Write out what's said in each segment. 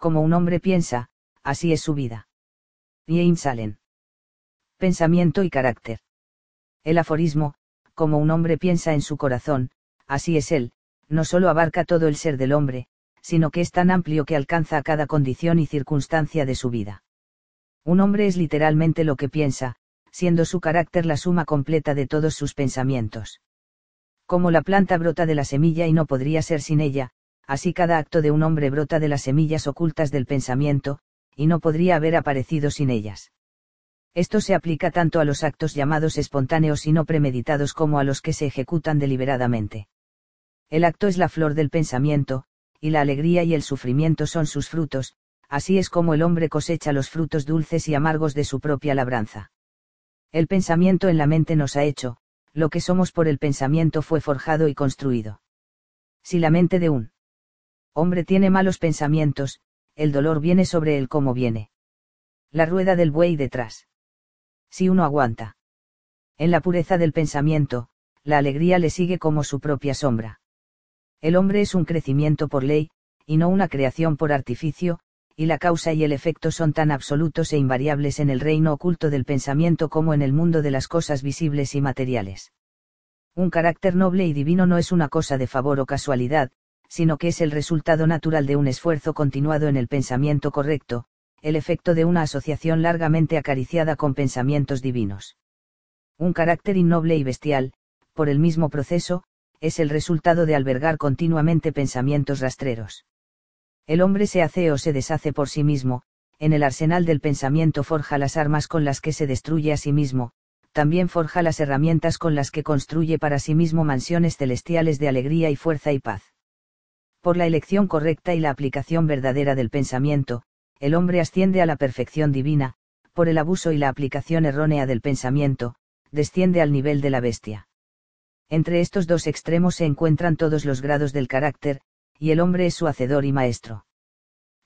Como un hombre piensa, así es su vida. James Allen. Pensamiento y carácter. El aforismo, como un hombre piensa en su corazón, así es él, no solo abarca todo el ser del hombre, sino que es tan amplio que alcanza a cada condición y circunstancia de su vida. Un hombre es literalmente lo que piensa, siendo su carácter la suma completa de todos sus pensamientos. Como la planta brota de la semilla y no podría ser sin ella, así cada acto de un hombre brota de las semillas ocultas del pensamiento, y no podría haber aparecido sin ellas. Esto se aplica tanto a los actos llamados espontáneos y no premeditados como a los que se ejecutan deliberadamente. El acto es la flor del pensamiento, y la alegría y el sufrimiento son sus frutos, así es como el hombre cosecha los frutos dulces y amargos de su propia labranza. El pensamiento en la mente nos ha hecho, lo que somos por el pensamiento fue forjado y construido. Si la mente de un hombre tiene malos pensamientos, el dolor viene sobre él como viene. La rueda del buey detrás. Si uno aguanta. En la pureza del pensamiento, la alegría le sigue como su propia sombra. El hombre es un crecimiento por ley, y no una creación por artificio, y la causa y el efecto son tan absolutos e invariables en el reino oculto del pensamiento como en el mundo de las cosas visibles y materiales. Un carácter noble y divino no es una cosa de favor o casualidad, sino que es el resultado natural de un esfuerzo continuado en el pensamiento correcto, el efecto de una asociación largamente acariciada con pensamientos divinos. Un carácter innoble y bestial, por el mismo proceso, es el resultado de albergar continuamente pensamientos rastreros. El hombre se hace o se deshace por sí mismo, en el arsenal del pensamiento forja las armas con las que se destruye a sí mismo, también forja las herramientas con las que construye para sí mismo mansiones celestiales de alegría y fuerza y paz. Por la elección correcta y la aplicación verdadera del pensamiento, el hombre asciende a la perfección divina, por el abuso y la aplicación errónea del pensamiento, desciende al nivel de la bestia. Entre estos dos extremos se encuentran todos los grados del carácter, y el hombre es su hacedor y maestro.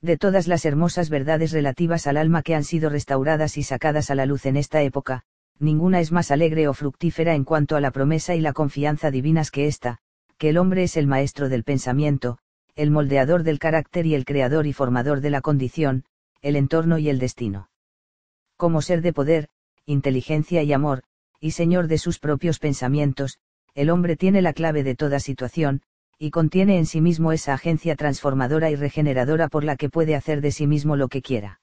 De todas las hermosas verdades relativas al alma que han sido restauradas y sacadas a la luz en esta época, ninguna es más alegre o fructífera en cuanto a la promesa y la confianza divinas que esta, que el hombre es el maestro del pensamiento, el moldeador del carácter y el creador y formador de la condición, el entorno y el destino. Como ser de poder, inteligencia y amor, y señor de sus propios pensamientos, el hombre tiene la clave de toda situación, y contiene en sí mismo esa agencia transformadora y regeneradora por la que puede hacer de sí mismo lo que quiera.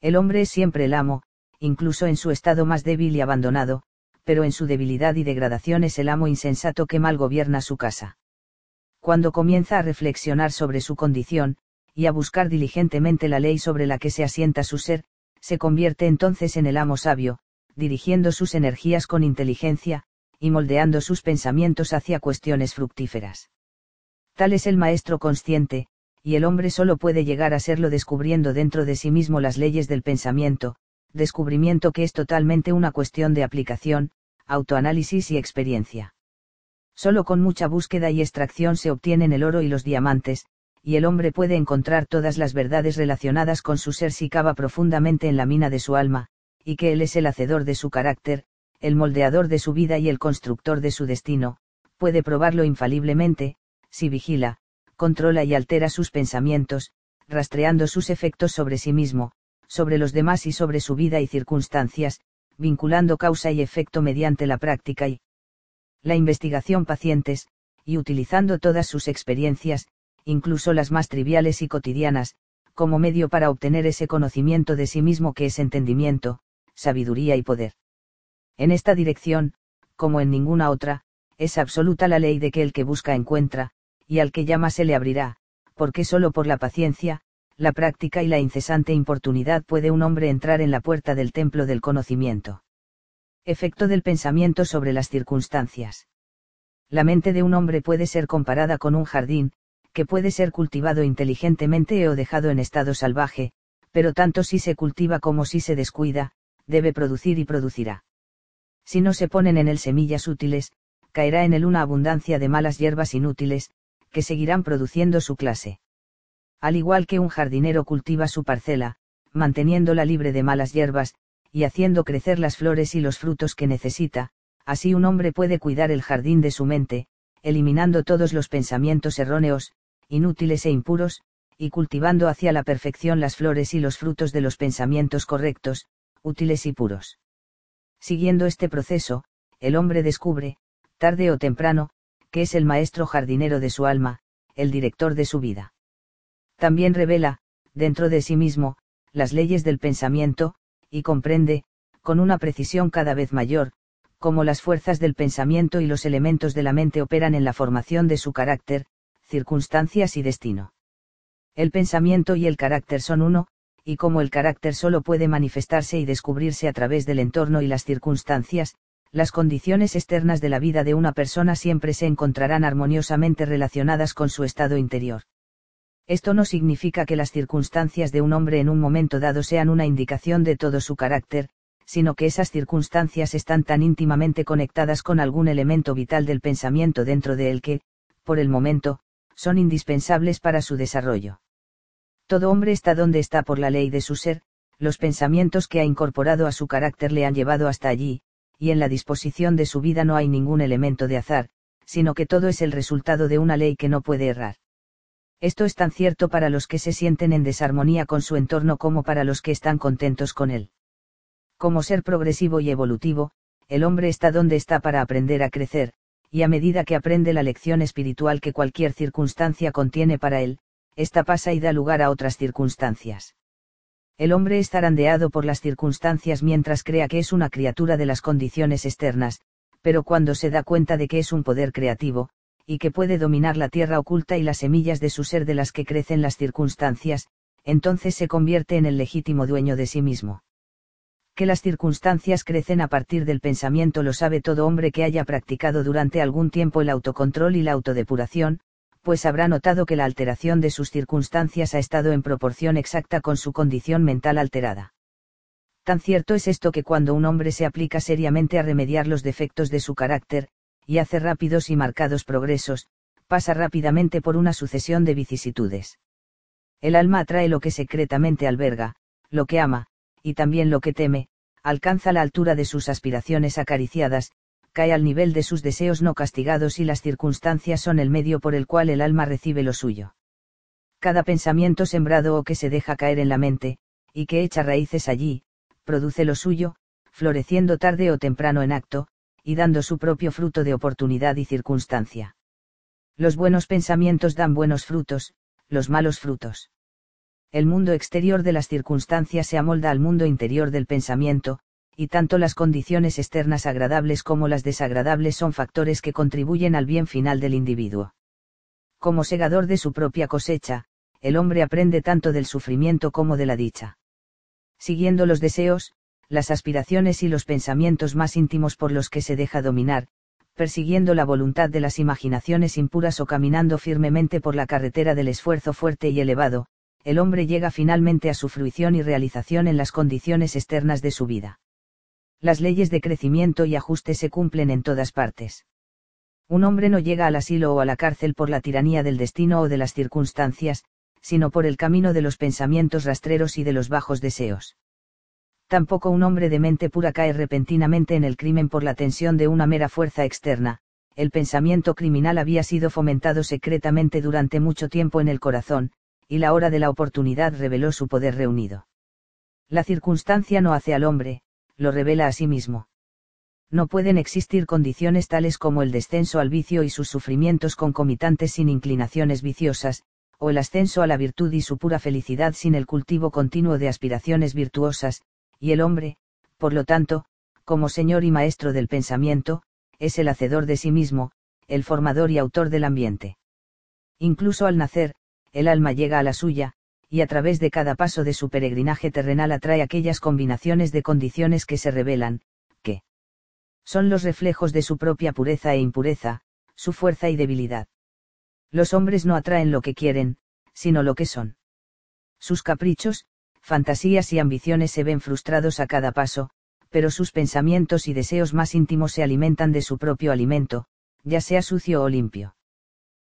El hombre es siempre el amo, incluso en su estado más débil y abandonado, pero en su debilidad y degradación es el amo insensato que mal gobierna su casa cuando comienza a reflexionar sobre su condición, y a buscar diligentemente la ley sobre la que se asienta su ser, se convierte entonces en el amo sabio, dirigiendo sus energías con inteligencia, y moldeando sus pensamientos hacia cuestiones fructíferas. Tal es el maestro consciente, y el hombre solo puede llegar a serlo descubriendo dentro de sí mismo las leyes del pensamiento, descubrimiento que es totalmente una cuestión de aplicación, autoanálisis y experiencia. Solo con mucha búsqueda y extracción se obtienen el oro y los diamantes, y el hombre puede encontrar todas las verdades relacionadas con su ser si cava profundamente en la mina de su alma, y que él es el hacedor de su carácter, el moldeador de su vida y el constructor de su destino, puede probarlo infaliblemente, si vigila, controla y altera sus pensamientos, rastreando sus efectos sobre sí mismo, sobre los demás y sobre su vida y circunstancias, vinculando causa y efecto mediante la práctica y, la investigación pacientes, y utilizando todas sus experiencias, incluso las más triviales y cotidianas, como medio para obtener ese conocimiento de sí mismo que es entendimiento, sabiduría y poder. En esta dirección, como en ninguna otra, es absoluta la ley de que el que busca encuentra, y al que llama se le abrirá, porque solo por la paciencia, la práctica y la incesante importunidad puede un hombre entrar en la puerta del templo del conocimiento. Efecto del pensamiento sobre las circunstancias. La mente de un hombre puede ser comparada con un jardín, que puede ser cultivado inteligentemente o dejado en estado salvaje, pero tanto si se cultiva como si se descuida, debe producir y producirá. Si no se ponen en él semillas útiles, caerá en él una abundancia de malas hierbas inútiles, que seguirán produciendo su clase. Al igual que un jardinero cultiva su parcela, manteniéndola libre de malas hierbas, y haciendo crecer las flores y los frutos que necesita, así un hombre puede cuidar el jardín de su mente, eliminando todos los pensamientos erróneos, inútiles e impuros, y cultivando hacia la perfección las flores y los frutos de los pensamientos correctos, útiles y puros. Siguiendo este proceso, el hombre descubre, tarde o temprano, que es el maestro jardinero de su alma, el director de su vida. También revela, dentro de sí mismo, las leyes del pensamiento, y comprende, con una precisión cada vez mayor, cómo las fuerzas del pensamiento y los elementos de la mente operan en la formación de su carácter, circunstancias y destino. El pensamiento y el carácter son uno, y como el carácter solo puede manifestarse y descubrirse a través del entorno y las circunstancias, las condiciones externas de la vida de una persona siempre se encontrarán armoniosamente relacionadas con su estado interior. Esto no significa que las circunstancias de un hombre en un momento dado sean una indicación de todo su carácter, sino que esas circunstancias están tan íntimamente conectadas con algún elemento vital del pensamiento dentro de él que, por el momento, son indispensables para su desarrollo. Todo hombre está donde está por la ley de su ser, los pensamientos que ha incorporado a su carácter le han llevado hasta allí, y en la disposición de su vida no hay ningún elemento de azar, sino que todo es el resultado de una ley que no puede errar. Esto es tan cierto para los que se sienten en desarmonía con su entorno como para los que están contentos con él. Como ser progresivo y evolutivo, el hombre está donde está para aprender a crecer, y a medida que aprende la lección espiritual que cualquier circunstancia contiene para él, esta pasa y da lugar a otras circunstancias. El hombre es zarandeado por las circunstancias mientras crea que es una criatura de las condiciones externas, pero cuando se da cuenta de que es un poder creativo, y que puede dominar la tierra oculta y las semillas de su ser de las que crecen las circunstancias, entonces se convierte en el legítimo dueño de sí mismo. Que las circunstancias crecen a partir del pensamiento lo sabe todo hombre que haya practicado durante algún tiempo el autocontrol y la autodepuración, pues habrá notado que la alteración de sus circunstancias ha estado en proporción exacta con su condición mental alterada. Tan cierto es esto que cuando un hombre se aplica seriamente a remediar los defectos de su carácter, y hace rápidos y marcados progresos, pasa rápidamente por una sucesión de vicisitudes. El alma atrae lo que secretamente alberga, lo que ama, y también lo que teme, alcanza la altura de sus aspiraciones acariciadas, cae al nivel de sus deseos no castigados y las circunstancias son el medio por el cual el alma recibe lo suyo. Cada pensamiento sembrado o que se deja caer en la mente, y que echa raíces allí, produce lo suyo, floreciendo tarde o temprano en acto, y dando su propio fruto de oportunidad y circunstancia. Los buenos pensamientos dan buenos frutos, los malos frutos. El mundo exterior de las circunstancias se amolda al mundo interior del pensamiento, y tanto las condiciones externas agradables como las desagradables son factores que contribuyen al bien final del individuo. Como segador de su propia cosecha, el hombre aprende tanto del sufrimiento como de la dicha. Siguiendo los deseos, las aspiraciones y los pensamientos más íntimos por los que se deja dominar, persiguiendo la voluntad de las imaginaciones impuras o caminando firmemente por la carretera del esfuerzo fuerte y elevado, el hombre llega finalmente a su fruición y realización en las condiciones externas de su vida las leyes de crecimiento y ajuste se cumplen en todas partes. Un hombre no llega al asilo o a la cárcel por la tiranía del destino o de las circunstancias, sino por el camino de los pensamientos rastreros y de los bajos deseos. Tampoco un hombre de mente pura cae repentinamente en el crimen por la tensión de una mera fuerza externa, el pensamiento criminal había sido fomentado secretamente durante mucho tiempo en el corazón, y la hora de la oportunidad reveló su poder reunido. La circunstancia no hace al hombre, lo revela a sí mismo. No pueden existir condiciones tales como el descenso al vicio y sus sufrimientos concomitantes sin inclinaciones viciosas, o el ascenso a la virtud y su pura felicidad sin el cultivo continuo de aspiraciones virtuosas, y el hombre, por lo tanto, como señor y maestro del pensamiento, es el hacedor de sí mismo, el formador y autor del ambiente. Incluso al nacer, el alma llega a la suya, y a través de cada paso de su peregrinaje terrenal atrae aquellas combinaciones de condiciones que se revelan, que son los reflejos de su propia pureza e impureza, su fuerza y debilidad. Los hombres no atraen lo que quieren, sino lo que son. Sus caprichos, fantasías y ambiciones se ven frustrados a cada paso, pero sus pensamientos y deseos más íntimos se alimentan de su propio alimento, ya sea sucio o limpio.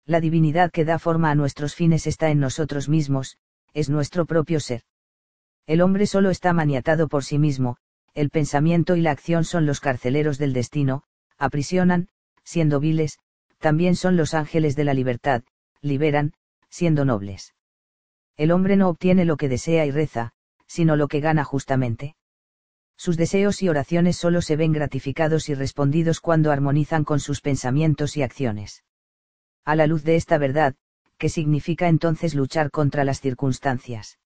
La divinidad que da forma a nuestros fines está en nosotros mismos, es nuestro propio ser. El hombre solo está maniatado por sí mismo, el pensamiento y la acción son los carceleros del destino, aprisionan, siendo viles, también son los ángeles de la libertad, liberan, siendo nobles. El hombre no obtiene lo que desea y reza, sino lo que gana justamente. Sus deseos y oraciones solo se ven gratificados y respondidos cuando armonizan con sus pensamientos y acciones. A la luz de esta verdad, ¿qué significa entonces luchar contra las circunstancias?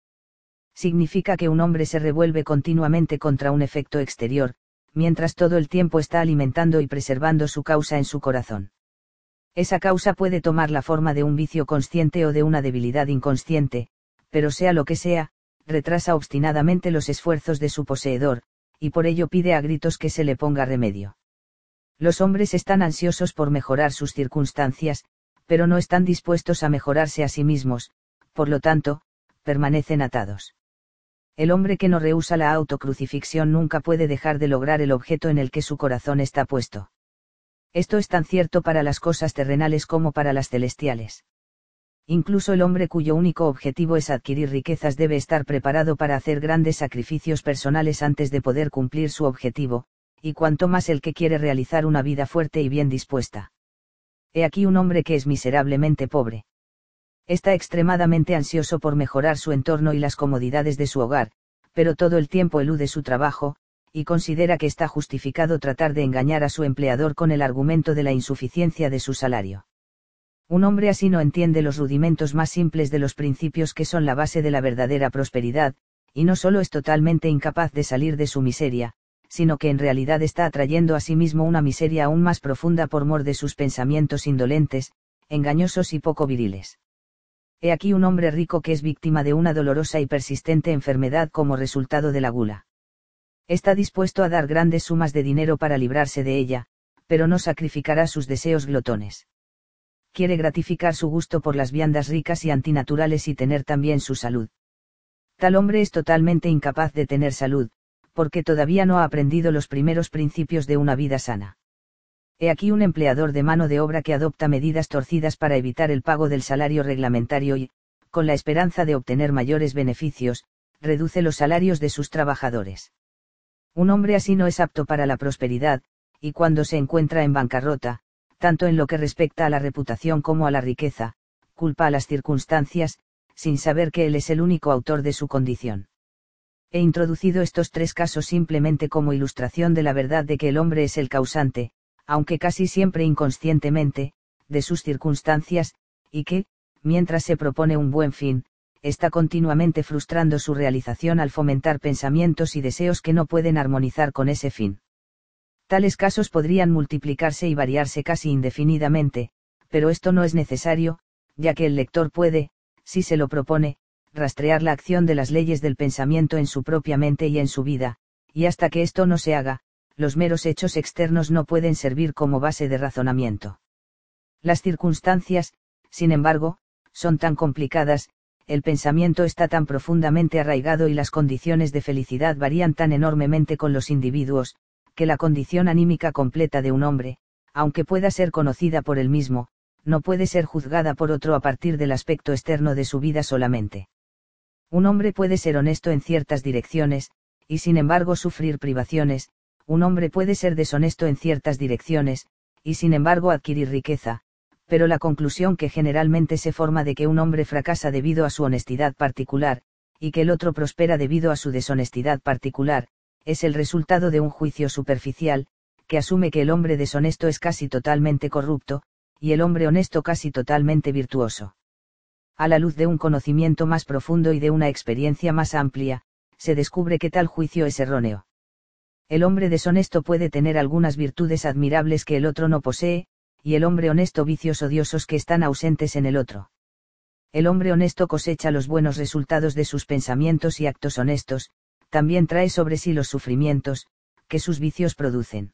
Significa que un hombre se revuelve continuamente contra un efecto exterior, mientras todo el tiempo está alimentando y preservando su causa en su corazón. Esa causa puede tomar la forma de un vicio consciente o de una debilidad inconsciente, pero sea lo que sea, retrasa obstinadamente los esfuerzos de su poseedor, y por ello pide a gritos que se le ponga remedio. Los hombres están ansiosos por mejorar sus circunstancias, pero no están dispuestos a mejorarse a sí mismos, por lo tanto, permanecen atados. El hombre que no rehúsa la autocrucifixión nunca puede dejar de lograr el objeto en el que su corazón está puesto. Esto es tan cierto para las cosas terrenales como para las celestiales. Incluso el hombre cuyo único objetivo es adquirir riquezas debe estar preparado para hacer grandes sacrificios personales antes de poder cumplir su objetivo, y cuanto más el que quiere realizar una vida fuerte y bien dispuesta. He aquí un hombre que es miserablemente pobre. Está extremadamente ansioso por mejorar su entorno y las comodidades de su hogar, pero todo el tiempo elude su trabajo, y considera que está justificado tratar de engañar a su empleador con el argumento de la insuficiencia de su salario. Un hombre así no entiende los rudimentos más simples de los principios que son la base de la verdadera prosperidad, y no solo es totalmente incapaz de salir de su miseria, sino que en realidad está atrayendo a sí mismo una miseria aún más profunda por mor de sus pensamientos indolentes, engañosos y poco viriles. He aquí un hombre rico que es víctima de una dolorosa y persistente enfermedad como resultado de la gula. Está dispuesto a dar grandes sumas de dinero para librarse de ella, pero no sacrificará sus deseos glotones. Quiere gratificar su gusto por las viandas ricas y antinaturales y tener también su salud. Tal hombre es totalmente incapaz de tener salud, porque todavía no ha aprendido los primeros principios de una vida sana. He aquí un empleador de mano de obra que adopta medidas torcidas para evitar el pago del salario reglamentario y, con la esperanza de obtener mayores beneficios, reduce los salarios de sus trabajadores. Un hombre así no es apto para la prosperidad, y cuando se encuentra en bancarrota, tanto en lo que respecta a la reputación como a la riqueza, culpa a las circunstancias, sin saber que él es el único autor de su condición. He introducido estos tres casos simplemente como ilustración de la verdad de que el hombre es el causante, aunque casi siempre inconscientemente, de sus circunstancias, y que, mientras se propone un buen fin, está continuamente frustrando su realización al fomentar pensamientos y deseos que no pueden armonizar con ese fin. Tales casos podrían multiplicarse y variarse casi indefinidamente, pero esto no es necesario, ya que el lector puede, si se lo propone, rastrear la acción de las leyes del pensamiento en su propia mente y en su vida, y hasta que esto no se haga, los meros hechos externos no pueden servir como base de razonamiento. Las circunstancias, sin embargo, son tan complicadas, el pensamiento está tan profundamente arraigado y las condiciones de felicidad varían tan enormemente con los individuos, que la condición anímica completa de un hombre, aunque pueda ser conocida por él mismo, no puede ser juzgada por otro a partir del aspecto externo de su vida solamente. Un hombre puede ser honesto en ciertas direcciones, y sin embargo sufrir privaciones, un hombre puede ser deshonesto en ciertas direcciones, y sin embargo adquirir riqueza, pero la conclusión que generalmente se forma de que un hombre fracasa debido a su honestidad particular, y que el otro prospera debido a su deshonestidad particular, es el resultado de un juicio superficial, que asume que el hombre deshonesto es casi totalmente corrupto, y el hombre honesto casi totalmente virtuoso. A la luz de un conocimiento más profundo y de una experiencia más amplia, se descubre que tal juicio es erróneo. El hombre deshonesto puede tener algunas virtudes admirables que el otro no posee, y el hombre honesto vicios odiosos que están ausentes en el otro. El hombre honesto cosecha los buenos resultados de sus pensamientos y actos honestos, también trae sobre sí los sufrimientos, que sus vicios producen.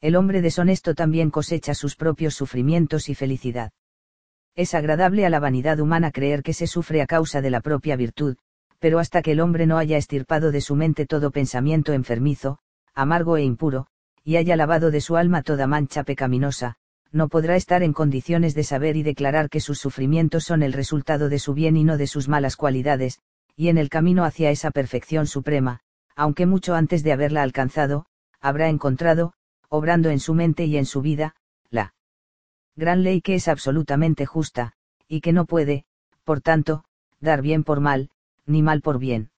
El hombre deshonesto también cosecha sus propios sufrimientos y felicidad. Es agradable a la vanidad humana creer que se sufre a causa de la propia virtud, pero hasta que el hombre no haya estirpado de su mente todo pensamiento enfermizo, amargo e impuro, y haya lavado de su alma toda mancha pecaminosa, no podrá estar en condiciones de saber y declarar que sus sufrimientos son el resultado de su bien y no de sus malas cualidades, y en el camino hacia esa perfección suprema, aunque mucho antes de haberla alcanzado, habrá encontrado, obrando en su mente y en su vida, la gran ley que es absolutamente justa, y que no puede, por tanto, dar bien por mal, ni mal por bien.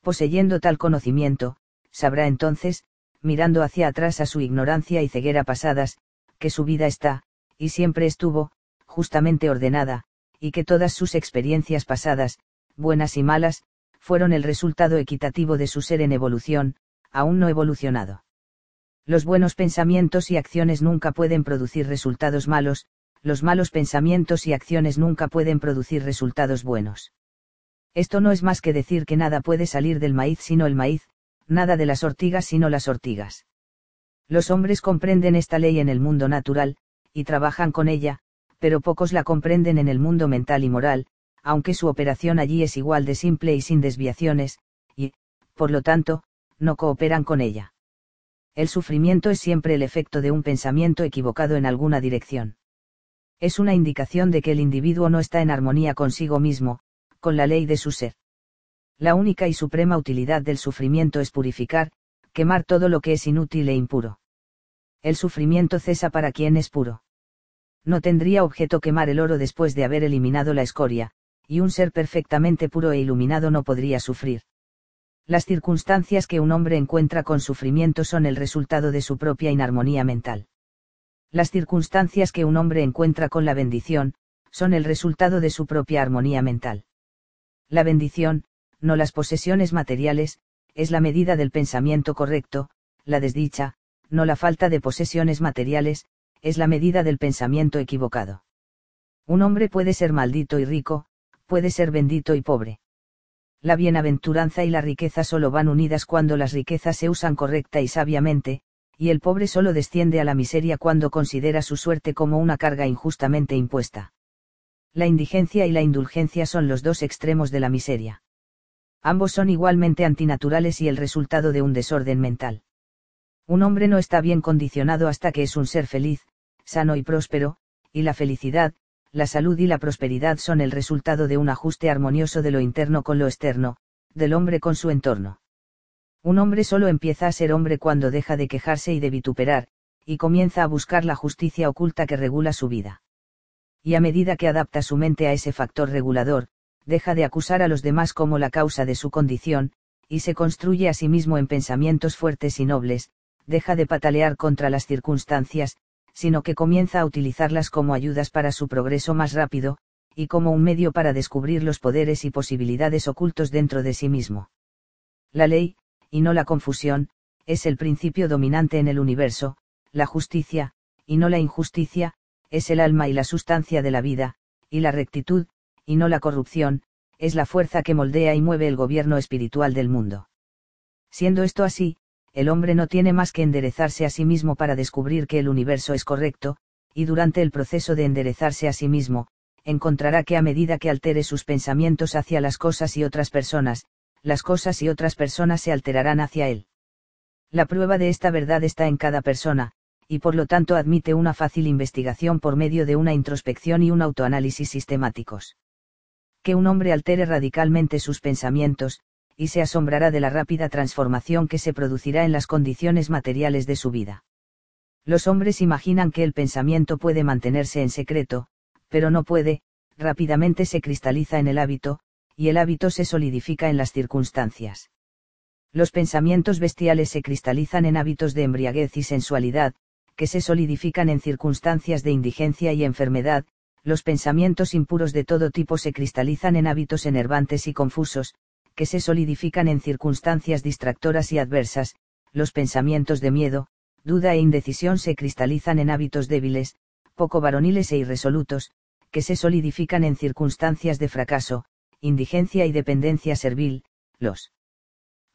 Poseyendo tal conocimiento, sabrá entonces, mirando hacia atrás a su ignorancia y ceguera pasadas, que su vida está, y siempre estuvo, justamente ordenada, y que todas sus experiencias pasadas, buenas y malas, fueron el resultado equitativo de su ser en evolución, aún no evolucionado. Los buenos pensamientos y acciones nunca pueden producir resultados malos, los malos pensamientos y acciones nunca pueden producir resultados buenos. Esto no es más que decir que nada puede salir del maíz sino el maíz, nada de las ortigas sino las ortigas. Los hombres comprenden esta ley en el mundo natural, y trabajan con ella, pero pocos la comprenden en el mundo mental y moral, aunque su operación allí es igual de simple y sin desviaciones, y, por lo tanto, no cooperan con ella. El sufrimiento es siempre el efecto de un pensamiento equivocado en alguna dirección. Es una indicación de que el individuo no está en armonía consigo mismo, con la ley de su ser. La única y suprema utilidad del sufrimiento es purificar, quemar todo lo que es inútil e impuro. El sufrimiento cesa para quien es puro. No tendría objeto quemar el oro después de haber eliminado la escoria, y un ser perfectamente puro e iluminado no podría sufrir. Las circunstancias que un hombre encuentra con sufrimiento son el resultado de su propia inarmonía mental. Las circunstancias que un hombre encuentra con la bendición, son el resultado de su propia armonía mental. La bendición, no las posesiones materiales, es la medida del pensamiento correcto, la desdicha, no la falta de posesiones materiales, es la medida del pensamiento equivocado. Un hombre puede ser maldito y rico, puede ser bendito y pobre. La bienaventuranza y la riqueza solo van unidas cuando las riquezas se usan correcta y sabiamente, y el pobre solo desciende a la miseria cuando considera su suerte como una carga injustamente impuesta. La indigencia y la indulgencia son los dos extremos de la miseria. Ambos son igualmente antinaturales y el resultado de un desorden mental. Un hombre no está bien condicionado hasta que es un ser feliz, sano y próspero, y la felicidad, la salud y la prosperidad son el resultado de un ajuste armonioso de lo interno con lo externo, del hombre con su entorno. Un hombre solo empieza a ser hombre cuando deja de quejarse y de vituperar, y comienza a buscar la justicia oculta que regula su vida. Y a medida que adapta su mente a ese factor regulador, deja de acusar a los demás como la causa de su condición, y se construye a sí mismo en pensamientos fuertes y nobles, deja de patalear contra las circunstancias, sino que comienza a utilizarlas como ayudas para su progreso más rápido, y como un medio para descubrir los poderes y posibilidades ocultos dentro de sí mismo. La ley, y no la confusión, es el principio dominante en el universo, la justicia, y no la injusticia, es el alma y la sustancia de la vida, y la rectitud, y no la corrupción, es la fuerza que moldea y mueve el gobierno espiritual del mundo. Siendo esto así, el hombre no tiene más que enderezarse a sí mismo para descubrir que el universo es correcto, y durante el proceso de enderezarse a sí mismo, encontrará que a medida que altere sus pensamientos hacia las cosas y otras personas, las cosas y otras personas se alterarán hacia él. La prueba de esta verdad está en cada persona, y por lo tanto admite una fácil investigación por medio de una introspección y un autoanálisis sistemáticos. Que un hombre altere radicalmente sus pensamientos, y se asombrará de la rápida transformación que se producirá en las condiciones materiales de su vida. Los hombres imaginan que el pensamiento puede mantenerse en secreto, pero no puede, rápidamente se cristaliza en el hábito, y el hábito se solidifica en las circunstancias. Los pensamientos bestiales se cristalizan en hábitos de embriaguez y sensualidad, que se solidifican en circunstancias de indigencia y enfermedad, los pensamientos impuros de todo tipo se cristalizan en hábitos enervantes y confusos, que se solidifican en circunstancias distractoras y adversas, los pensamientos de miedo, duda e indecisión se cristalizan en hábitos débiles, poco varoniles e irresolutos, que se solidifican en circunstancias de fracaso, indigencia y dependencia servil, los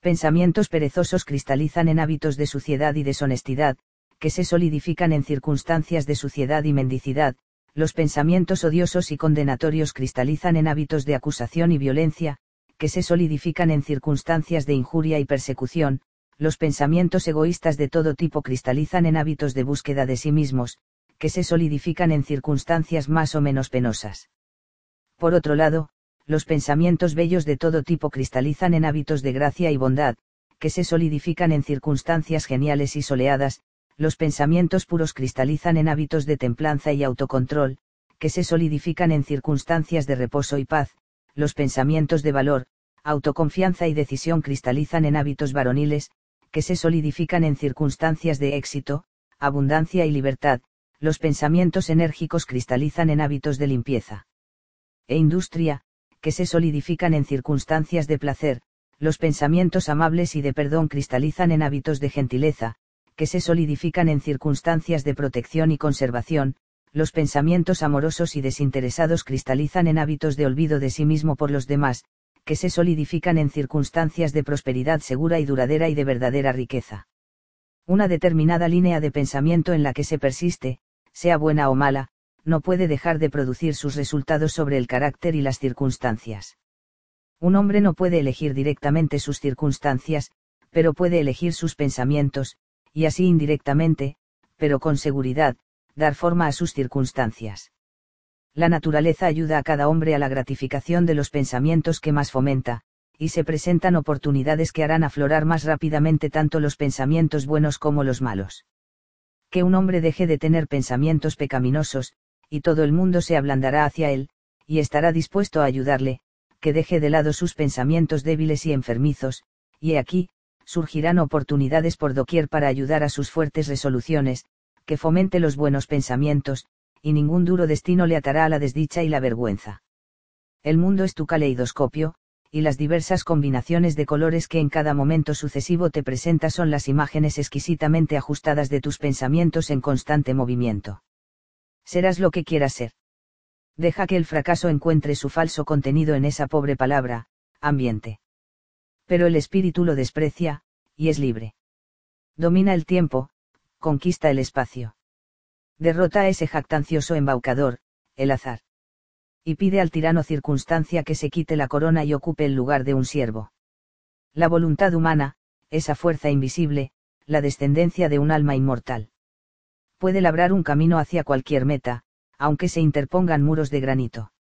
pensamientos perezosos cristalizan en hábitos de suciedad y deshonestidad, que se solidifican en circunstancias de suciedad y mendicidad, los pensamientos odiosos y condenatorios cristalizan en hábitos de acusación y violencia, que se solidifican en circunstancias de injuria y persecución, los pensamientos egoístas de todo tipo cristalizan en hábitos de búsqueda de sí mismos, que se solidifican en circunstancias más o menos penosas. Por otro lado, los pensamientos bellos de todo tipo cristalizan en hábitos de gracia y bondad, que se solidifican en circunstancias geniales y soleadas, los pensamientos puros cristalizan en hábitos de templanza y autocontrol, que se solidifican en circunstancias de reposo y paz, los pensamientos de valor, autoconfianza y decisión cristalizan en hábitos varoniles, que se solidifican en circunstancias de éxito, abundancia y libertad, los pensamientos enérgicos cristalizan en hábitos de limpieza. E industria, que se solidifican en circunstancias de placer, los pensamientos amables y de perdón cristalizan en hábitos de gentileza, que se solidifican en circunstancias de protección y conservación, los pensamientos amorosos y desinteresados cristalizan en hábitos de olvido de sí mismo por los demás, que se solidifican en circunstancias de prosperidad segura y duradera y de verdadera riqueza. Una determinada línea de pensamiento en la que se persiste, sea buena o mala, no puede dejar de producir sus resultados sobre el carácter y las circunstancias. Un hombre no puede elegir directamente sus circunstancias, pero puede elegir sus pensamientos, y así indirectamente, pero con seguridad, dar forma a sus circunstancias. La naturaleza ayuda a cada hombre a la gratificación de los pensamientos que más fomenta, y se presentan oportunidades que harán aflorar más rápidamente tanto los pensamientos buenos como los malos. Que un hombre deje de tener pensamientos pecaminosos, y todo el mundo se ablandará hacia él, y estará dispuesto a ayudarle, que deje de lado sus pensamientos débiles y enfermizos, y aquí, surgirán oportunidades por doquier para ayudar a sus fuertes resoluciones, que fomente los buenos pensamientos, y ningún duro destino le atará a la desdicha y la vergüenza. El mundo es tu caleidoscopio, y las diversas combinaciones de colores que en cada momento sucesivo te presenta son las imágenes exquisitamente ajustadas de tus pensamientos en constante movimiento. Serás lo que quieras ser. Deja que el fracaso encuentre su falso contenido en esa pobre palabra, ambiente. Pero el espíritu lo desprecia, y es libre. Domina el tiempo, conquista el espacio. Derrota a ese jactancioso embaucador, el azar. Y pide al tirano circunstancia que se quite la corona y ocupe el lugar de un siervo. La voluntad humana, esa fuerza invisible, la descendencia de un alma inmortal. Puede labrar un camino hacia cualquier meta, aunque se interpongan muros de granito.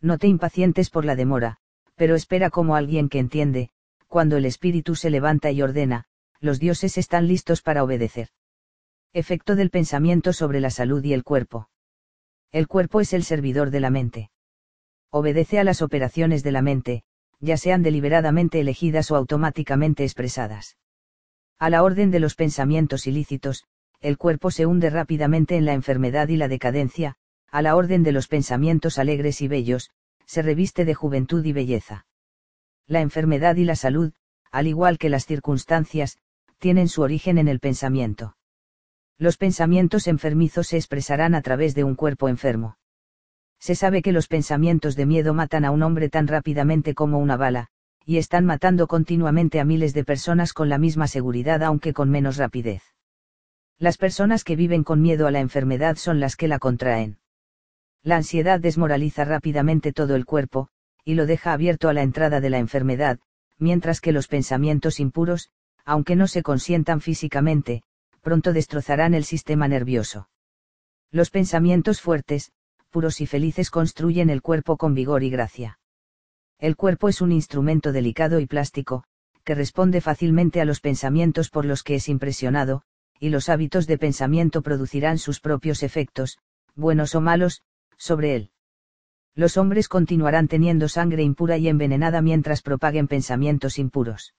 No te impacientes por la demora, pero espera como alguien que entiende, cuando el espíritu se levanta y ordena, los dioses están listos para obedecer. Efecto del pensamiento sobre la salud y el cuerpo. El cuerpo es el servidor de la mente. Obedece a las operaciones de la mente, ya sean deliberadamente elegidas o automáticamente expresadas. A la orden de los pensamientos ilícitos, el cuerpo se hunde rápidamente en la enfermedad y la decadencia, a la orden de los pensamientos alegres y bellos, se reviste de juventud y belleza. La enfermedad y la salud, al igual que las circunstancias, tienen su origen en el pensamiento. Los pensamientos enfermizos se expresarán a través de un cuerpo enfermo. Se sabe que los pensamientos de miedo matan a un hombre tan rápidamente como una bala, y están matando continuamente a miles de personas con la misma seguridad aunque con menos rapidez. Las personas que viven con miedo a la enfermedad son las que la contraen. La ansiedad desmoraliza rápidamente todo el cuerpo, y lo deja abierto a la entrada de la enfermedad, mientras que los pensamientos impuros, aunque no se consientan físicamente, pronto destrozarán el sistema nervioso. Los pensamientos fuertes, puros y felices construyen el cuerpo con vigor y gracia. El cuerpo es un instrumento delicado y plástico, que responde fácilmente a los pensamientos por los que es impresionado, y los hábitos de pensamiento producirán sus propios efectos, buenos o malos, sobre él. Los hombres continuarán teniendo sangre impura y envenenada mientras propaguen pensamientos impuros.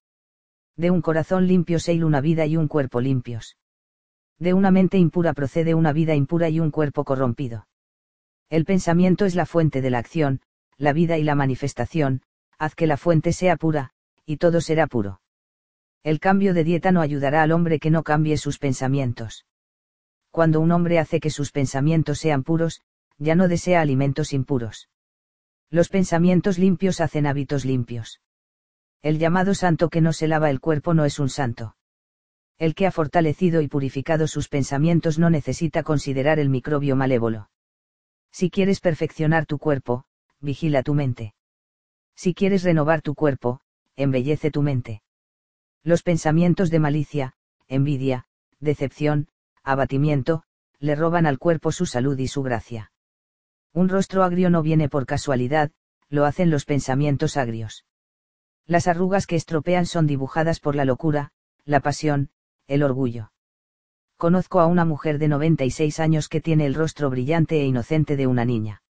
De un corazón limpio se una vida y un cuerpo limpios de una mente impura procede una vida impura y un cuerpo corrompido. El pensamiento es la fuente de la acción, la vida y la manifestación, haz que la fuente sea pura, y todo será puro. El cambio de dieta no ayudará al hombre que no cambie sus pensamientos. Cuando un hombre hace que sus pensamientos sean puros, ya no desea alimentos impuros. Los pensamientos limpios hacen hábitos limpios. El llamado santo que no se lava el cuerpo no es un santo el que ha fortalecido y purificado sus pensamientos no necesita considerar el microbio malévolo. Si quieres perfeccionar tu cuerpo, vigila tu mente. Si quieres renovar tu cuerpo, embellece tu mente. Los pensamientos de malicia, envidia, decepción, abatimiento, le roban al cuerpo su salud y su gracia. Un rostro agrio no viene por casualidad, lo hacen los pensamientos agrios. Las arrugas que estropean son dibujadas por la locura, la pasión, el orgullo. Conozco a una mujer de 96 años que tiene el rostro brillante e inocente de una niña.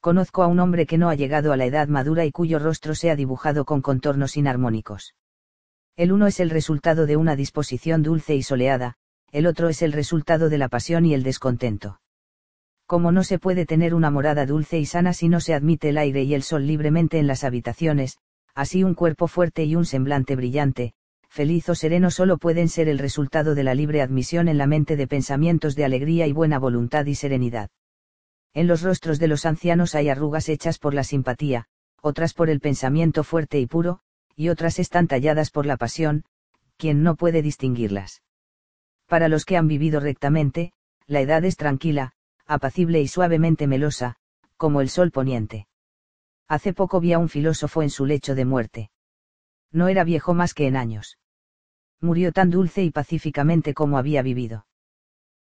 Conozco a un hombre que no ha llegado a la edad madura y cuyo rostro se ha dibujado con contornos inarmónicos. El uno es el resultado de una disposición dulce y soleada, el otro es el resultado de la pasión y el descontento. Como no se puede tener una morada dulce y sana si no se admite el aire y el sol libremente en las habitaciones, así un cuerpo fuerte y un semblante brillante, feliz o sereno solo pueden ser el resultado de la libre admisión en la mente de pensamientos de alegría y buena voluntad y serenidad. En los rostros de los ancianos hay arrugas hechas por la simpatía, otras por el pensamiento fuerte y puro, y otras están talladas por la pasión, quien no puede distinguirlas. Para los que han vivido rectamente, la edad es tranquila, apacible y suavemente melosa, como el sol poniente. Hace poco vi a un filósofo en su lecho de muerte. No era viejo más que en años. Murió tan dulce y pacíficamente como había vivido.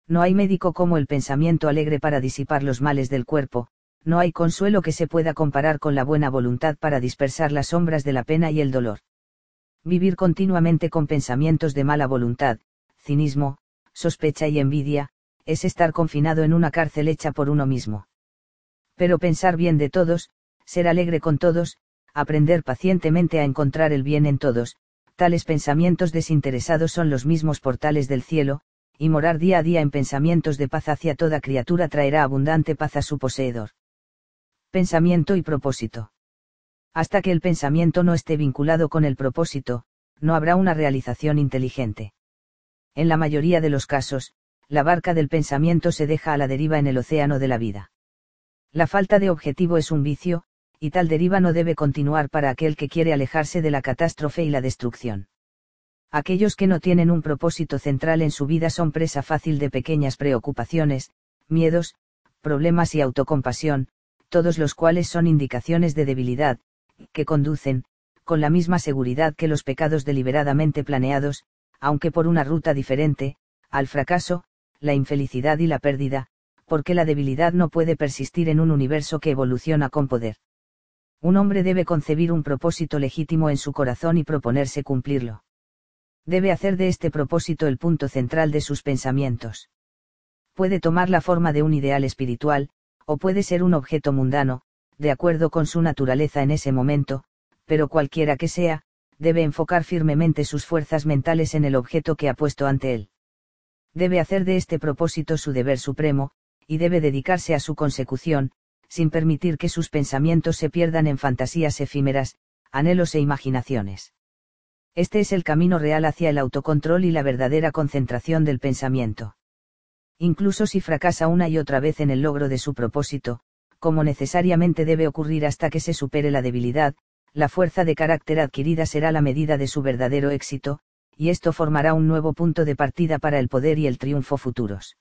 No hay médico como el pensamiento alegre para disipar los males del cuerpo, no hay consuelo que se pueda comparar con la buena voluntad para dispersar las sombras de la pena y el dolor. Vivir continuamente con pensamientos de mala voluntad, cinismo, sospecha y envidia, es estar confinado en una cárcel hecha por uno mismo. Pero pensar bien de todos, ser alegre con todos, aprender pacientemente a encontrar el bien en todos, tales pensamientos desinteresados son los mismos portales del cielo, y morar día a día en pensamientos de paz hacia toda criatura traerá abundante paz a su poseedor. Pensamiento y propósito. Hasta que el pensamiento no esté vinculado con el propósito, no habrá una realización inteligente. En la mayoría de los casos, la barca del pensamiento se deja a la deriva en el océano de la vida. La falta de objetivo es un vicio, y tal deriva no debe continuar para aquel que quiere alejarse de la catástrofe y la destrucción. Aquellos que no tienen un propósito central en su vida son presa fácil de pequeñas preocupaciones, miedos, problemas y autocompasión, todos los cuales son indicaciones de debilidad, que conducen, con la misma seguridad que los pecados deliberadamente planeados, aunque por una ruta diferente, al fracaso, la infelicidad y la pérdida, porque la debilidad no puede persistir en un universo que evoluciona con poder. Un hombre debe concebir un propósito legítimo en su corazón y proponerse cumplirlo. Debe hacer de este propósito el punto central de sus pensamientos. Puede tomar la forma de un ideal espiritual, o puede ser un objeto mundano, de acuerdo con su naturaleza en ese momento, pero cualquiera que sea, debe enfocar firmemente sus fuerzas mentales en el objeto que ha puesto ante él debe hacer de este propósito su deber supremo, y debe dedicarse a su consecución, sin permitir que sus pensamientos se pierdan en fantasías efímeras, anhelos e imaginaciones. Este es el camino real hacia el autocontrol y la verdadera concentración del pensamiento. Incluso si fracasa una y otra vez en el logro de su propósito, como necesariamente debe ocurrir hasta que se supere la debilidad, la fuerza de carácter adquirida será la medida de su verdadero éxito, y esto formará un nuevo punto de partida para el poder y el triunfo futuros.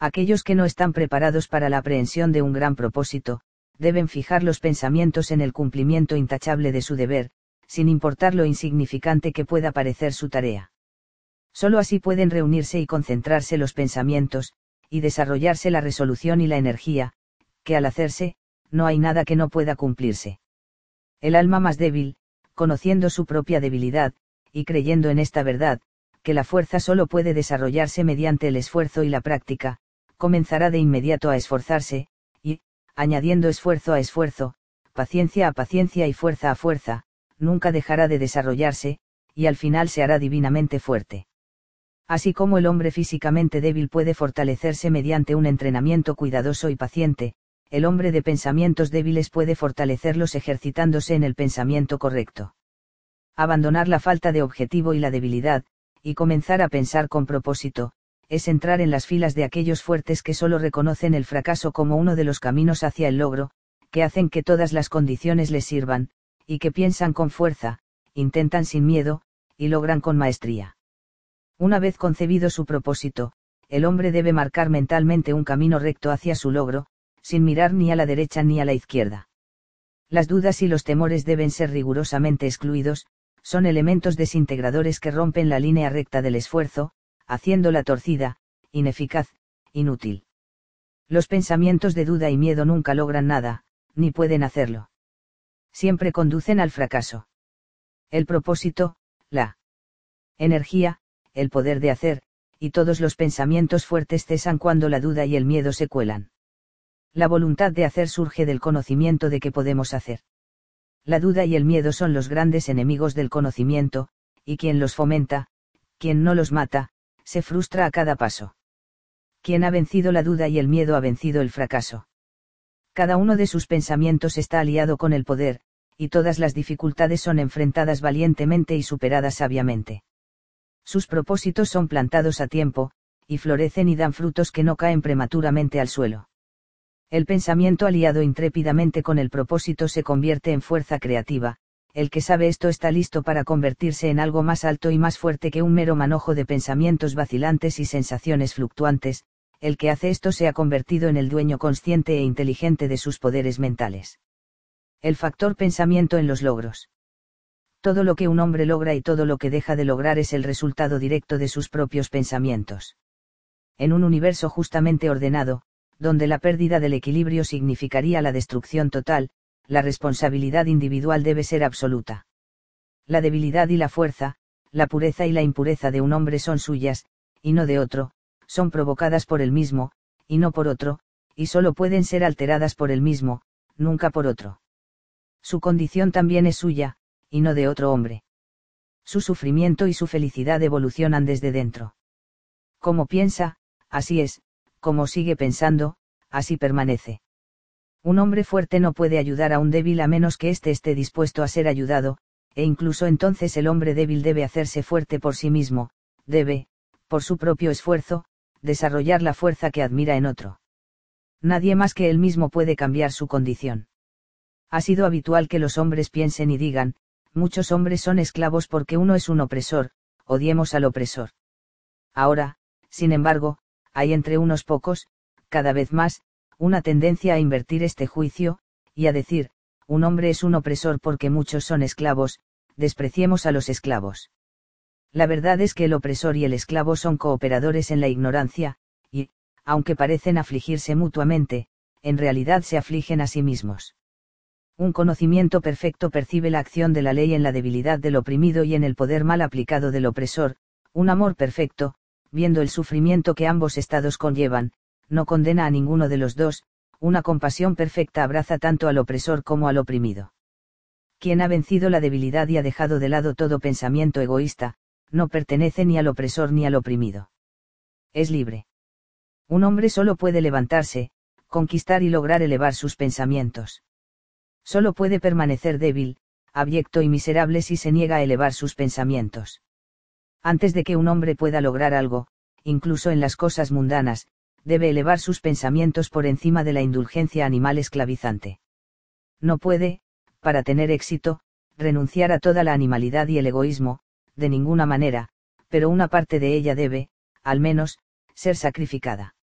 Aquellos que no están preparados para la aprehensión de un gran propósito, deben fijar los pensamientos en el cumplimiento intachable de su deber, sin importar lo insignificante que pueda parecer su tarea. Solo así pueden reunirse y concentrarse los pensamientos, y desarrollarse la resolución y la energía, que al hacerse, no hay nada que no pueda cumplirse. El alma más débil, conociendo su propia debilidad, y creyendo en esta verdad, que la fuerza solo puede desarrollarse mediante el esfuerzo y la práctica, comenzará de inmediato a esforzarse, y, añadiendo esfuerzo a esfuerzo, paciencia a paciencia y fuerza a fuerza, nunca dejará de desarrollarse, y al final se hará divinamente fuerte. Así como el hombre físicamente débil puede fortalecerse mediante un entrenamiento cuidadoso y paciente, el hombre de pensamientos débiles puede fortalecerlos ejercitándose en el pensamiento correcto abandonar la falta de objetivo y la debilidad, y comenzar a pensar con propósito, es entrar en las filas de aquellos fuertes que solo reconocen el fracaso como uno de los caminos hacia el logro, que hacen que todas las condiciones les sirvan, y que piensan con fuerza, intentan sin miedo, y logran con maestría. Una vez concebido su propósito, el hombre debe marcar mentalmente un camino recto hacia su logro, sin mirar ni a la derecha ni a la izquierda. Las dudas y los temores deben ser rigurosamente excluidos, son elementos desintegradores que rompen la línea recta del esfuerzo, haciéndola torcida, ineficaz, inútil. Los pensamientos de duda y miedo nunca logran nada, ni pueden hacerlo. Siempre conducen al fracaso. El propósito, la energía, el poder de hacer, y todos los pensamientos fuertes cesan cuando la duda y el miedo se cuelan. La voluntad de hacer surge del conocimiento de que podemos hacer. La duda y el miedo son los grandes enemigos del conocimiento, y quien los fomenta, quien no los mata, se frustra a cada paso. Quien ha vencido la duda y el miedo ha vencido el fracaso. Cada uno de sus pensamientos está aliado con el poder, y todas las dificultades son enfrentadas valientemente y superadas sabiamente. Sus propósitos son plantados a tiempo, y florecen y dan frutos que no caen prematuramente al suelo. El pensamiento aliado intrépidamente con el propósito se convierte en fuerza creativa, el que sabe esto está listo para convertirse en algo más alto y más fuerte que un mero manojo de pensamientos vacilantes y sensaciones fluctuantes, el que hace esto se ha convertido en el dueño consciente e inteligente de sus poderes mentales. El factor pensamiento en los logros. Todo lo que un hombre logra y todo lo que deja de lograr es el resultado directo de sus propios pensamientos. En un universo justamente ordenado, donde la pérdida del equilibrio significaría la destrucción total, la responsabilidad individual debe ser absoluta. La debilidad y la fuerza, la pureza y la impureza de un hombre son suyas, y no de otro, son provocadas por el mismo, y no por otro, y solo pueden ser alteradas por el mismo, nunca por otro. Su condición también es suya, y no de otro hombre. Su sufrimiento y su felicidad evolucionan desde dentro. Como piensa, así es, como sigue pensando, así permanece. Un hombre fuerte no puede ayudar a un débil a menos que éste esté dispuesto a ser ayudado, e incluso entonces el hombre débil debe hacerse fuerte por sí mismo, debe, por su propio esfuerzo, desarrollar la fuerza que admira en otro. Nadie más que él mismo puede cambiar su condición. Ha sido habitual que los hombres piensen y digan, muchos hombres son esclavos porque uno es un opresor, odiemos al opresor. Ahora, sin embargo, hay entre unos pocos, cada vez más, una tendencia a invertir este juicio, y a decir, un hombre es un opresor porque muchos son esclavos, despreciemos a los esclavos. La verdad es que el opresor y el esclavo son cooperadores en la ignorancia, y, aunque parecen afligirse mutuamente, en realidad se afligen a sí mismos. Un conocimiento perfecto percibe la acción de la ley en la debilidad del oprimido y en el poder mal aplicado del opresor, un amor perfecto, viendo el sufrimiento que ambos estados conllevan, no condena a ninguno de los dos, una compasión perfecta abraza tanto al opresor como al oprimido. Quien ha vencido la debilidad y ha dejado de lado todo pensamiento egoísta, no pertenece ni al opresor ni al oprimido. Es libre. Un hombre solo puede levantarse, conquistar y lograr elevar sus pensamientos. Solo puede permanecer débil, abyecto y miserable si se niega a elevar sus pensamientos. Antes de que un hombre pueda lograr algo, incluso en las cosas mundanas, debe elevar sus pensamientos por encima de la indulgencia animal esclavizante. No puede, para tener éxito, renunciar a toda la animalidad y el egoísmo, de ninguna manera, pero una parte de ella debe, al menos, ser sacrificada.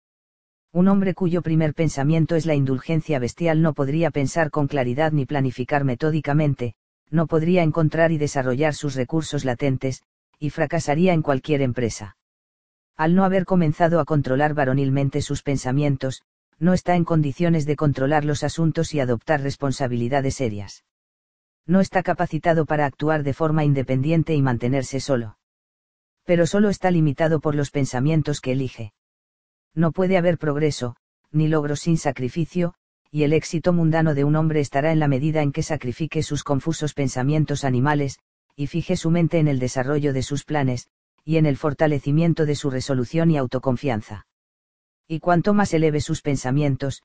Un hombre cuyo primer pensamiento es la indulgencia bestial no podría pensar con claridad ni planificar metódicamente, no podría encontrar y desarrollar sus recursos latentes, y fracasaría en cualquier empresa. Al no haber comenzado a controlar varonilmente sus pensamientos, no está en condiciones de controlar los asuntos y adoptar responsabilidades serias. No está capacitado para actuar de forma independiente y mantenerse solo. Pero solo está limitado por los pensamientos que elige. No puede haber progreso, ni logro sin sacrificio, y el éxito mundano de un hombre estará en la medida en que sacrifique sus confusos pensamientos animales, y fije su mente en el desarrollo de sus planes, y en el fortalecimiento de su resolución y autoconfianza. Y cuanto más eleve sus pensamientos,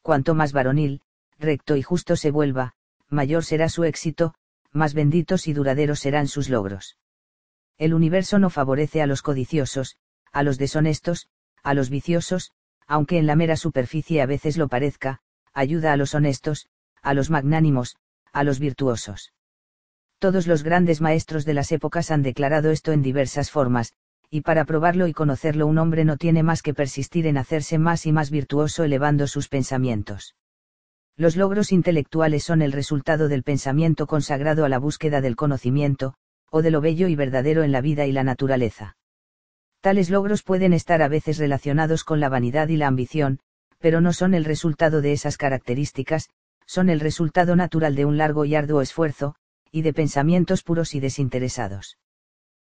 cuanto más varonil, recto y justo se vuelva, mayor será su éxito, más benditos y duraderos serán sus logros. El universo no favorece a los codiciosos, a los deshonestos, a los viciosos, aunque en la mera superficie a veces lo parezca, ayuda a los honestos, a los magnánimos, a los virtuosos. Todos los grandes maestros de las épocas han declarado esto en diversas formas, y para probarlo y conocerlo un hombre no tiene más que persistir en hacerse más y más virtuoso elevando sus pensamientos. Los logros intelectuales son el resultado del pensamiento consagrado a la búsqueda del conocimiento, o de lo bello y verdadero en la vida y la naturaleza. Tales logros pueden estar a veces relacionados con la vanidad y la ambición, pero no son el resultado de esas características, son el resultado natural de un largo y arduo esfuerzo, y de pensamientos puros y desinteresados.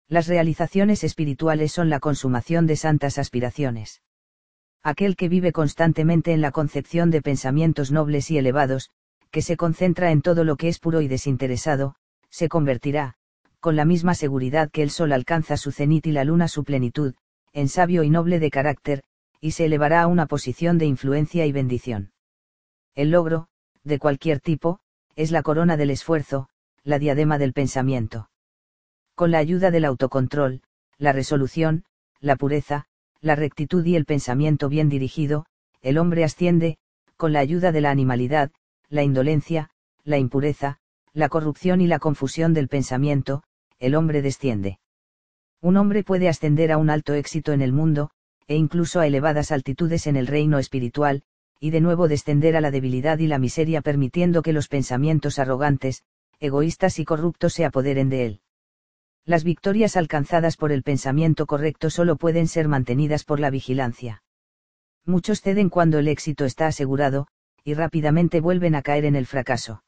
Las realizaciones espirituales son la consumación de santas aspiraciones. Aquel que vive constantemente en la concepción de pensamientos nobles y elevados, que se concentra en todo lo que es puro y desinteresado, se convertirá, con la misma seguridad que el sol alcanza su cenit y la luna su plenitud, en sabio y noble de carácter, y se elevará a una posición de influencia y bendición. El logro, de cualquier tipo, es la corona del esfuerzo, la diadema del pensamiento. Con la ayuda del autocontrol, la resolución, la pureza, la rectitud y el pensamiento bien dirigido, el hombre asciende, con la ayuda de la animalidad, la indolencia, la impureza, la corrupción y la confusión del pensamiento, el hombre desciende. Un hombre puede ascender a un alto éxito en el mundo, e incluso a elevadas altitudes en el reino espiritual, y de nuevo descender a la debilidad y la miseria permitiendo que los pensamientos arrogantes, egoístas y corruptos se apoderen de él. Las victorias alcanzadas por el pensamiento correcto solo pueden ser mantenidas por la vigilancia. Muchos ceden cuando el éxito está asegurado, y rápidamente vuelven a caer en el fracaso.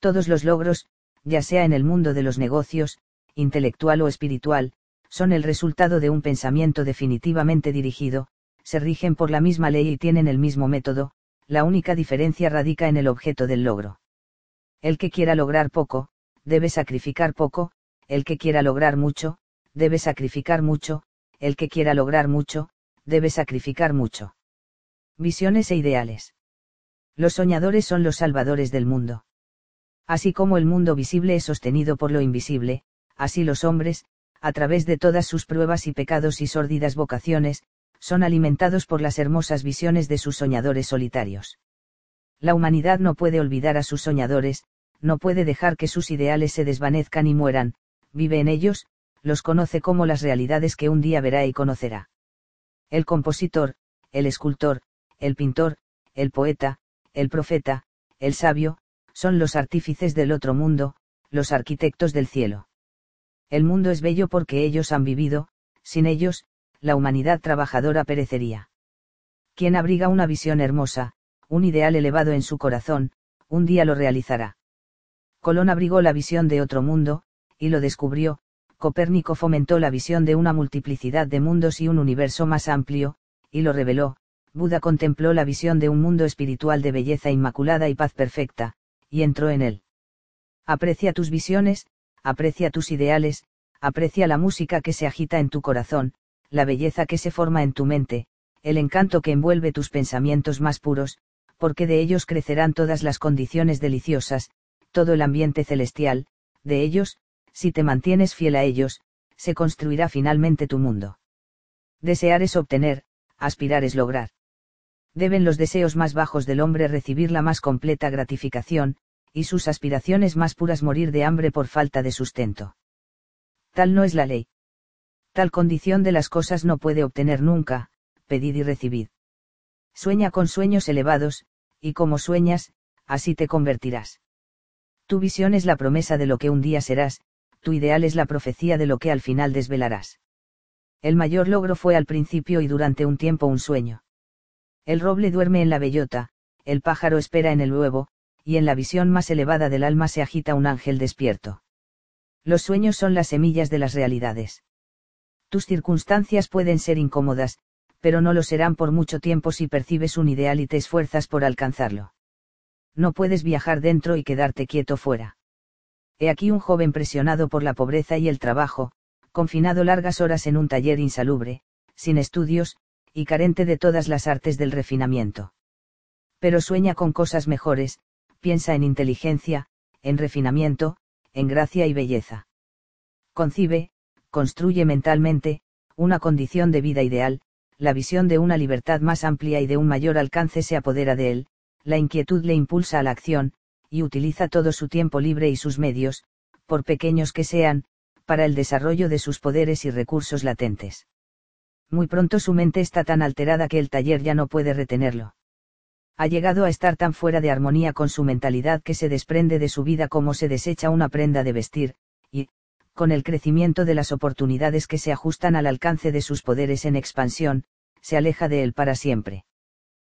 Todos los logros, ya sea en el mundo de los negocios, intelectual o espiritual, son el resultado de un pensamiento definitivamente dirigido, se rigen por la misma ley y tienen el mismo método, la única diferencia radica en el objeto del logro. El que quiera lograr poco, debe sacrificar poco, el que quiera lograr mucho, debe sacrificar mucho, el que quiera lograr mucho, debe sacrificar mucho. Visiones e ideales. Los soñadores son los salvadores del mundo. Así como el mundo visible es sostenido por lo invisible, así los hombres, a través de todas sus pruebas y pecados y sórdidas vocaciones, son alimentados por las hermosas visiones de sus soñadores solitarios. La humanidad no puede olvidar a sus soñadores, no puede dejar que sus ideales se desvanezcan y mueran, vive en ellos, los conoce como las realidades que un día verá y conocerá. El compositor, el escultor, el pintor, el poeta, el profeta, el sabio, son los artífices del otro mundo, los arquitectos del cielo. El mundo es bello porque ellos han vivido, sin ellos, la humanidad trabajadora perecería. Quien abriga una visión hermosa, un ideal elevado en su corazón, un día lo realizará. Colón abrigó la visión de otro mundo, y lo descubrió, Copérnico fomentó la visión de una multiplicidad de mundos y un universo más amplio, y lo reveló, Buda contempló la visión de un mundo espiritual de belleza inmaculada y paz perfecta, y entró en él. Aprecia tus visiones, aprecia tus ideales, aprecia la música que se agita en tu corazón, la belleza que se forma en tu mente, el encanto que envuelve tus pensamientos más puros, porque de ellos crecerán todas las condiciones deliciosas, todo el ambiente celestial, de ellos, si te mantienes fiel a ellos, se construirá finalmente tu mundo. Desear es obtener, aspirar es lograr deben los deseos más bajos del hombre recibir la más completa gratificación, y sus aspiraciones más puras morir de hambre por falta de sustento. Tal no es la ley. Tal condición de las cosas no puede obtener nunca, pedid y recibid. Sueña con sueños elevados, y como sueñas, así te convertirás. Tu visión es la promesa de lo que un día serás, tu ideal es la profecía de lo que al final desvelarás. El mayor logro fue al principio y durante un tiempo un sueño. El roble duerme en la bellota, el pájaro espera en el huevo, y en la visión más elevada del alma se agita un ángel despierto. Los sueños son las semillas de las realidades. Tus circunstancias pueden ser incómodas, pero no lo serán por mucho tiempo si percibes un ideal y te esfuerzas por alcanzarlo. No puedes viajar dentro y quedarte quieto fuera. He aquí un joven presionado por la pobreza y el trabajo, confinado largas horas en un taller insalubre, sin estudios, y carente de todas las artes del refinamiento. Pero sueña con cosas mejores, piensa en inteligencia, en refinamiento, en gracia y belleza. Concibe, construye mentalmente, una condición de vida ideal, la visión de una libertad más amplia y de un mayor alcance se apodera de él, la inquietud le impulsa a la acción, y utiliza todo su tiempo libre y sus medios, por pequeños que sean, para el desarrollo de sus poderes y recursos latentes muy pronto su mente está tan alterada que el taller ya no puede retenerlo. Ha llegado a estar tan fuera de armonía con su mentalidad que se desprende de su vida como se desecha una prenda de vestir, y, con el crecimiento de las oportunidades que se ajustan al alcance de sus poderes en expansión, se aleja de él para siempre.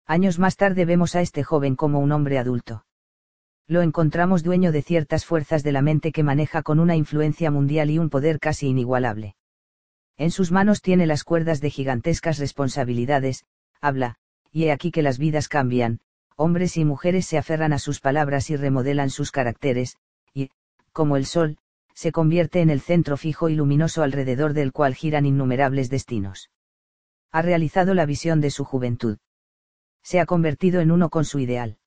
Años más tarde vemos a este joven como un hombre adulto. Lo encontramos dueño de ciertas fuerzas de la mente que maneja con una influencia mundial y un poder casi inigualable. En sus manos tiene las cuerdas de gigantescas responsabilidades, habla, y he aquí que las vidas cambian, hombres y mujeres se aferran a sus palabras y remodelan sus caracteres, y, como el sol, se convierte en el centro fijo y luminoso alrededor del cual giran innumerables destinos. Ha realizado la visión de su juventud. Se ha convertido en uno con su ideal.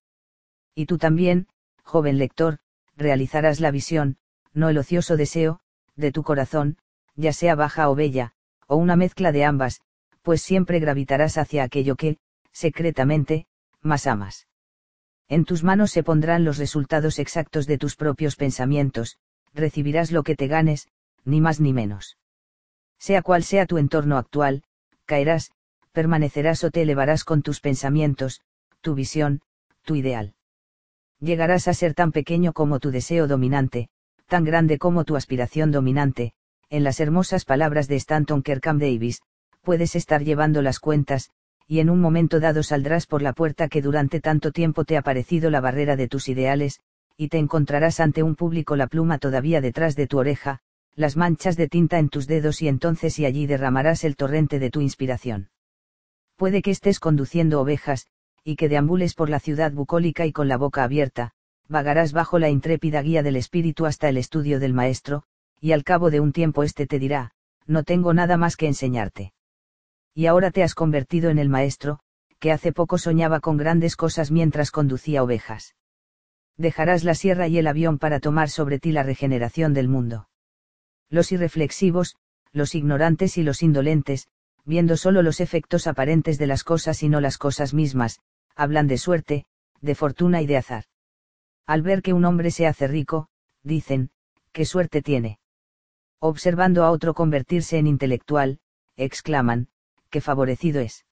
Y tú también, joven lector, realizarás la visión, no el ocioso deseo, de tu corazón, ya sea baja o bella, o una mezcla de ambas, pues siempre gravitarás hacia aquello que, secretamente, más amas. En tus manos se pondrán los resultados exactos de tus propios pensamientos, recibirás lo que te ganes, ni más ni menos. Sea cual sea tu entorno actual, caerás, permanecerás o te elevarás con tus pensamientos, tu visión, tu ideal. Llegarás a ser tan pequeño como tu deseo dominante, tan grande como tu aspiración dominante, en las hermosas palabras de Stanton Kerkham Davis, puedes estar llevando las cuentas, y en un momento dado saldrás por la puerta que durante tanto tiempo te ha parecido la barrera de tus ideales, y te encontrarás ante un público la pluma todavía detrás de tu oreja, las manchas de tinta en tus dedos y entonces y allí derramarás el torrente de tu inspiración. Puede que estés conduciendo ovejas, y que deambules por la ciudad bucólica y con la boca abierta, vagarás bajo la intrépida guía del espíritu hasta el estudio del maestro, y al cabo de un tiempo éste te dirá, no tengo nada más que enseñarte y ahora te has convertido en el maestro, que hace poco soñaba con grandes cosas mientras conducía ovejas. Dejarás la sierra y el avión para tomar sobre ti la regeneración del mundo. Los irreflexivos, los ignorantes y los indolentes, viendo solo los efectos aparentes de las cosas y no las cosas mismas, hablan de suerte, de fortuna y de azar. Al ver que un hombre se hace rico, dicen, qué suerte tiene. Observando a otro convertirse en intelectual, exclaman, que favorecido es.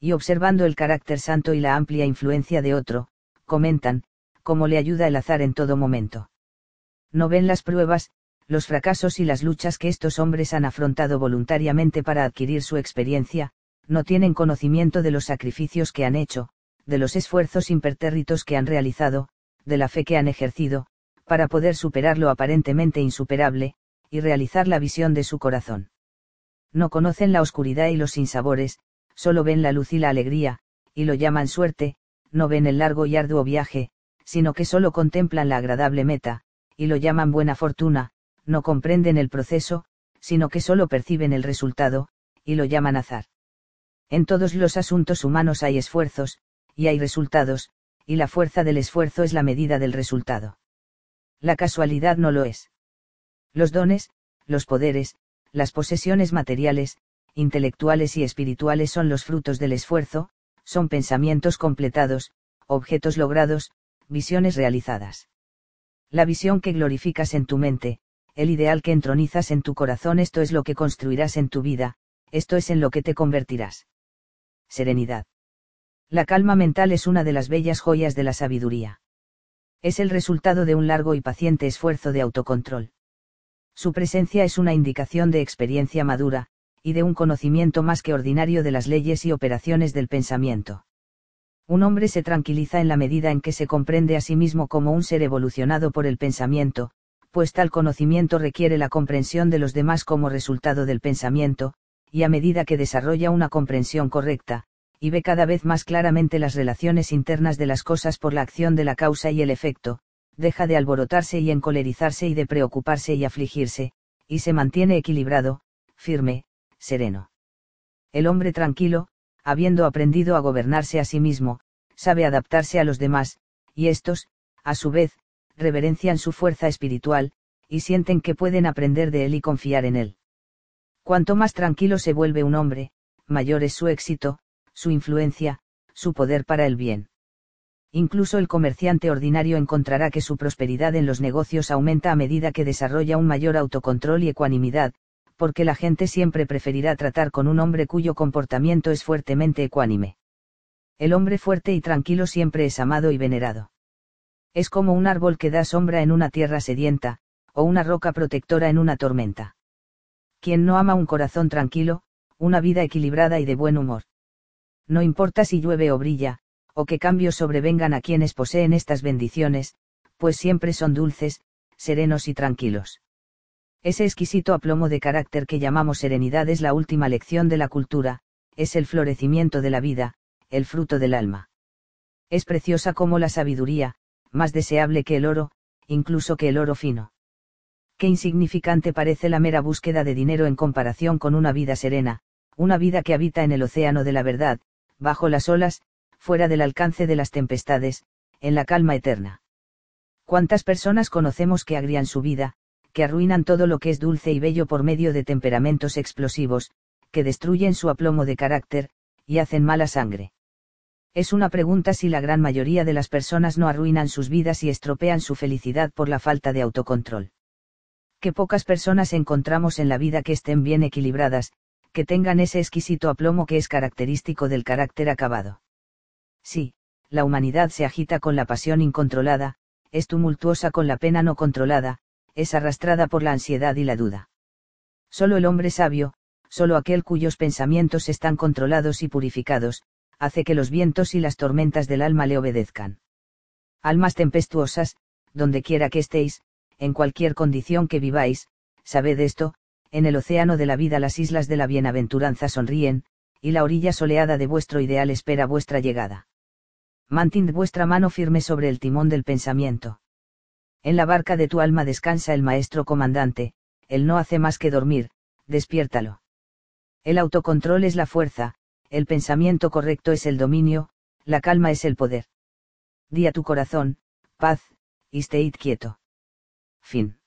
Y observando el carácter santo y la amplia influencia de otro, comentan, cómo le ayuda el azar en todo momento. No ven las pruebas, los fracasos y las luchas que estos hombres han afrontado voluntariamente para adquirir su experiencia, no tienen conocimiento de los sacrificios que han hecho, de los esfuerzos impertérritos que han realizado, de la fe que han ejercido, para poder superar lo aparentemente insuperable, y realizar la visión de su corazón. No conocen la oscuridad y los sinsabores, solo ven la luz y la alegría, y lo llaman suerte, no ven el largo y arduo viaje, sino que solo contemplan la agradable meta, y lo llaman buena fortuna, no comprenden el proceso, sino que solo perciben el resultado, y lo llaman azar. En todos los asuntos humanos hay esfuerzos, y hay resultados, y la fuerza del esfuerzo es la medida del resultado. La casualidad no lo es. Los dones, los poderes, las posesiones materiales, intelectuales y espirituales son los frutos del esfuerzo, son pensamientos completados, objetos logrados, visiones realizadas. La visión que glorificas en tu mente, el ideal que entronizas en tu corazón, esto es lo que construirás en tu vida, esto es en lo que te convertirás. Serenidad. La calma mental es una de las bellas joyas de la sabiduría. Es el resultado de un largo y paciente esfuerzo de autocontrol. Su presencia es una indicación de experiencia madura, y de un conocimiento más que ordinario de las leyes y operaciones del pensamiento. Un hombre se tranquiliza en la medida en que se comprende a sí mismo como un ser evolucionado por el pensamiento, pues tal conocimiento requiere la comprensión de los demás como resultado del pensamiento, y a medida que desarrolla una comprensión correcta, y ve cada vez más claramente las relaciones internas de las cosas por la acción de la causa y el efecto, deja de alborotarse y encolerizarse y de preocuparse y afligirse, y se mantiene equilibrado, firme, sereno. El hombre tranquilo, habiendo aprendido a gobernarse a sí mismo, sabe adaptarse a los demás, y estos, a su vez, reverencian su fuerza espiritual, y sienten que pueden aprender de él y confiar en él. Cuanto más tranquilo se vuelve un hombre, mayor es su éxito, su influencia, su poder para el bien. Incluso el comerciante ordinario encontrará que su prosperidad en los negocios aumenta a medida que desarrolla un mayor autocontrol y ecuanimidad, porque la gente siempre preferirá tratar con un hombre cuyo comportamiento es fuertemente ecuánime. El hombre fuerte y tranquilo siempre es amado y venerado. Es como un árbol que da sombra en una tierra sedienta, o una roca protectora en una tormenta. Quien no ama un corazón tranquilo, una vida equilibrada y de buen humor. No importa si llueve o brilla, o que cambios sobrevengan a quienes poseen estas bendiciones, pues siempre son dulces, serenos y tranquilos. Ese exquisito aplomo de carácter que llamamos serenidad es la última lección de la cultura, es el florecimiento de la vida, el fruto del alma. Es preciosa como la sabiduría, más deseable que el oro, incluso que el oro fino. Qué insignificante parece la mera búsqueda de dinero en comparación con una vida serena, una vida que habita en el océano de la verdad, bajo las olas, fuera del alcance de las tempestades, en la calma eterna. ¿Cuántas personas conocemos que agrían su vida, que arruinan todo lo que es dulce y bello por medio de temperamentos explosivos, que destruyen su aplomo de carácter, y hacen mala sangre? Es una pregunta si la gran mayoría de las personas no arruinan sus vidas y estropean su felicidad por la falta de autocontrol. Que pocas personas encontramos en la vida que estén bien equilibradas, que tengan ese exquisito aplomo que es característico del carácter acabado. Sí, la humanidad se agita con la pasión incontrolada, es tumultuosa con la pena no controlada, es arrastrada por la ansiedad y la duda. Solo el hombre sabio, solo aquel cuyos pensamientos están controlados y purificados, hace que los vientos y las tormentas del alma le obedezcan. Almas tempestuosas, donde quiera que estéis, en cualquier condición que viváis, sabed esto, en el océano de la vida las islas de la bienaventuranza sonríen, y la orilla soleada de vuestro ideal espera vuestra llegada. Mantid vuestra mano firme sobre el timón del pensamiento. En la barca de tu alma descansa el maestro comandante, él no hace más que dormir, despiértalo. El autocontrol es la fuerza, el pensamiento correcto es el dominio, la calma es el poder. Di a tu corazón, paz, y stay quieto. Fin.